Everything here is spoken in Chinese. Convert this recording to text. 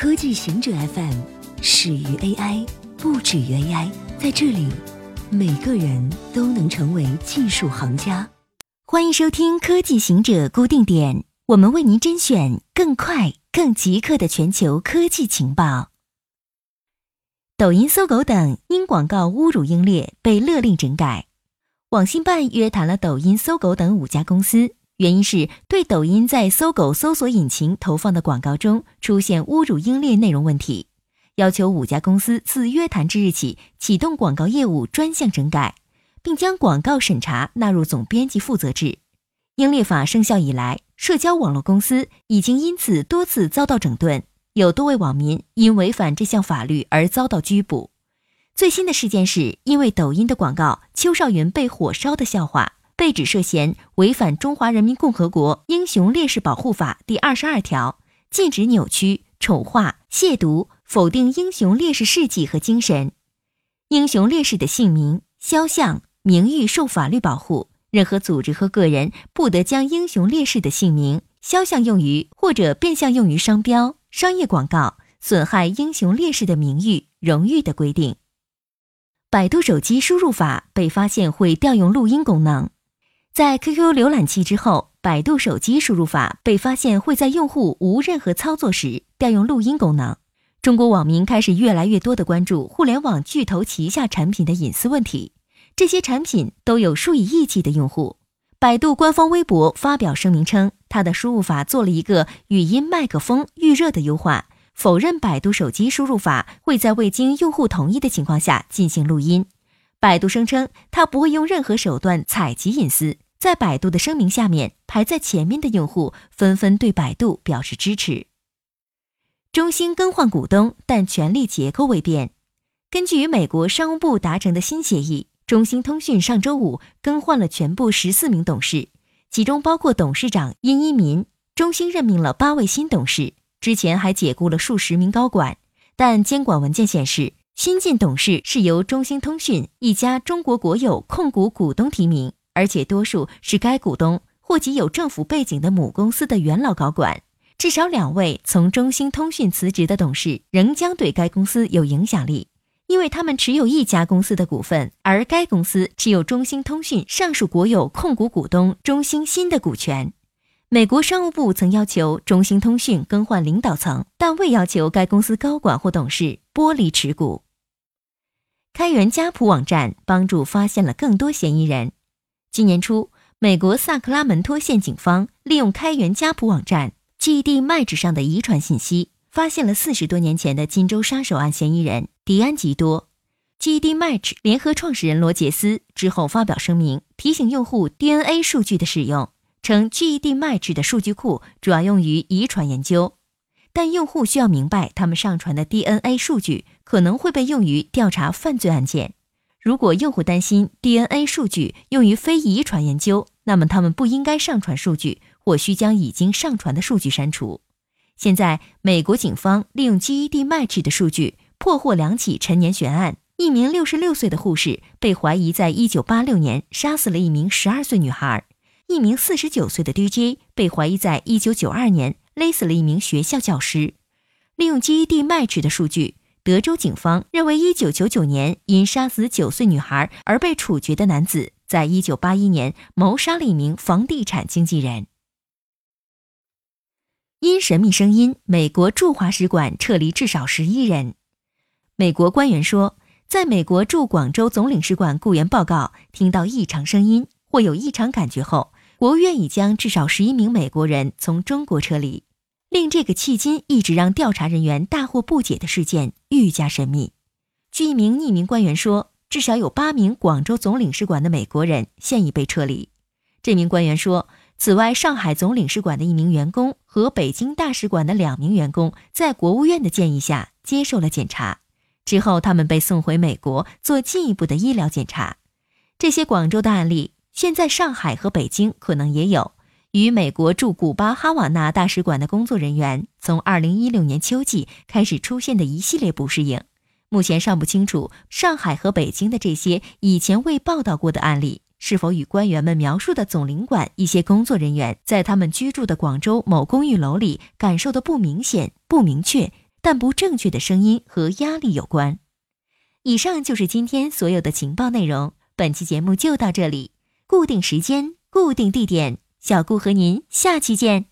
科技行者 FM 始于 AI，不止于 AI。在这里，每个人都能成为技术行家。欢迎收听科技行者固定点，我们为您甄选更快、更即刻的全球科技情报。抖音、搜狗等因广告侮辱英烈被勒令整改。网信办约谈了抖音、搜狗等五家公司。原因是对抖音在搜狗搜索引擎投放的广告中出现侮辱英烈内容问题，要求五家公司自约谈之日起启动广告业务专项整改，并将广告审查纳入总编辑负责制。英烈法生效以来，社交网络公司已经因此多次遭到整顿，有多位网民因违反这项法律而遭到拘捕。最新的事件是因为抖音的广告邱少云被火烧的笑话。被指涉嫌违反《中华人民共和国英雄烈士保护法》第二十二条，禁止扭曲、丑化、亵渎、否定英雄烈士事迹和精神。英雄烈士的姓名、肖像、名誉受法律保护，任何组织和个人不得将英雄烈士的姓名、肖像用于或者变相用于商标、商业广告，损害英雄烈士的名誉、荣誉的规定。百度手机输入法被发现会调用录音功能。在 QQ 浏览器之后，百度手机输入法被发现会在用户无任何操作时调用录音功能。中国网民开始越来越多的关注互联网巨头旗下产品的隐私问题，这些产品都有数以亿计的用户。百度官方微博发表声明称，它的输入法做了一个语音麦克风预热的优化，否认百度手机输入法会在未经用户同意的情况下进行录音。百度声称，它不会用任何手段采集隐私。在百度的声明下面，排在前面的用户纷纷对百度表示支持。中兴更换股东，但权力结构未变。根据与美国商务部达成的新协议，中兴通讯上周五更换了全部十四名董事，其中包括董事长殷一民。中兴任命了八位新董事，之前还解雇了数十名高管。但监管文件显示。新晋董事是由中兴通讯一家中国国有控股股东提名，而且多数是该股东或其有政府背景的母公司的元老高管。至少两位从中兴通讯辞职的董事仍将对该公司有影响力，因为他们持有一家公司的股份，而该公司持有中兴通讯上述国有控股股东中兴新的股权。美国商务部曾要求中兴通讯更换领导层，但未要求该公司高管或董事剥离持股。开源家谱网站帮助发现了更多嫌疑人。今年初，美国萨克拉门托县警方利用开源家谱网站 GED Match 上的遗传信息，发现了四十多年前的金州杀手案嫌疑人迪安吉多。GED Match 联合创始人罗杰斯之后发表声明，提醒用户 DNA 数据的使用，称 GED Match 的数据库主要用于遗传研究。但用户需要明白，他们上传的 DNA 数据可能会被用于调查犯罪案件。如果用户担心 DNA 数据用于非遗传研究，那么他们不应该上传数据，或需将已经上传的数据删除。现在，美国警方利用 GED Match 的数据破获两起陈年悬案：一名66岁的护士被怀疑在1986年杀死了一名12岁女孩；一名49岁的 DJ 被怀疑在1992年。勒死了一名学校教师。利用 GED 迈曲的数据，德州警方认为，1999年因杀死九岁女孩而被处决的男子，在1981年谋杀了一名房地产经纪人。因神秘声音，美国驻华使馆撤离至少十一人。美国官员说，在美国驻广州总领事馆雇员报告听到异常声音或有异常感觉后，国务院已将至少十一名美国人从中国撤离。令这个迄今一直让调查人员大惑不解的事件愈加神秘。据一名匿名官员说，至少有八名广州总领事馆的美国人现已被撤离。这名官员说，此外，上海总领事馆的一名员工和北京大使馆的两名员工在国务院的建议下接受了检查，之后他们被送回美国做进一步的医疗检查。这些广州的案例，现在上海和北京可能也有。与美国驻古巴哈瓦那大使馆的工作人员从2016年秋季开始出现的一系列不适应，目前尚不清楚上海和北京的这些以前未报道过的案例是否与官员们描述的总领馆一些工作人员在他们居住的广州某公寓楼里感受的不明显、不明确，但不正确的声音和压力有关。以上就是今天所有的情报内容。本期节目就到这里，固定时间，固定地点，小顾和您下期见。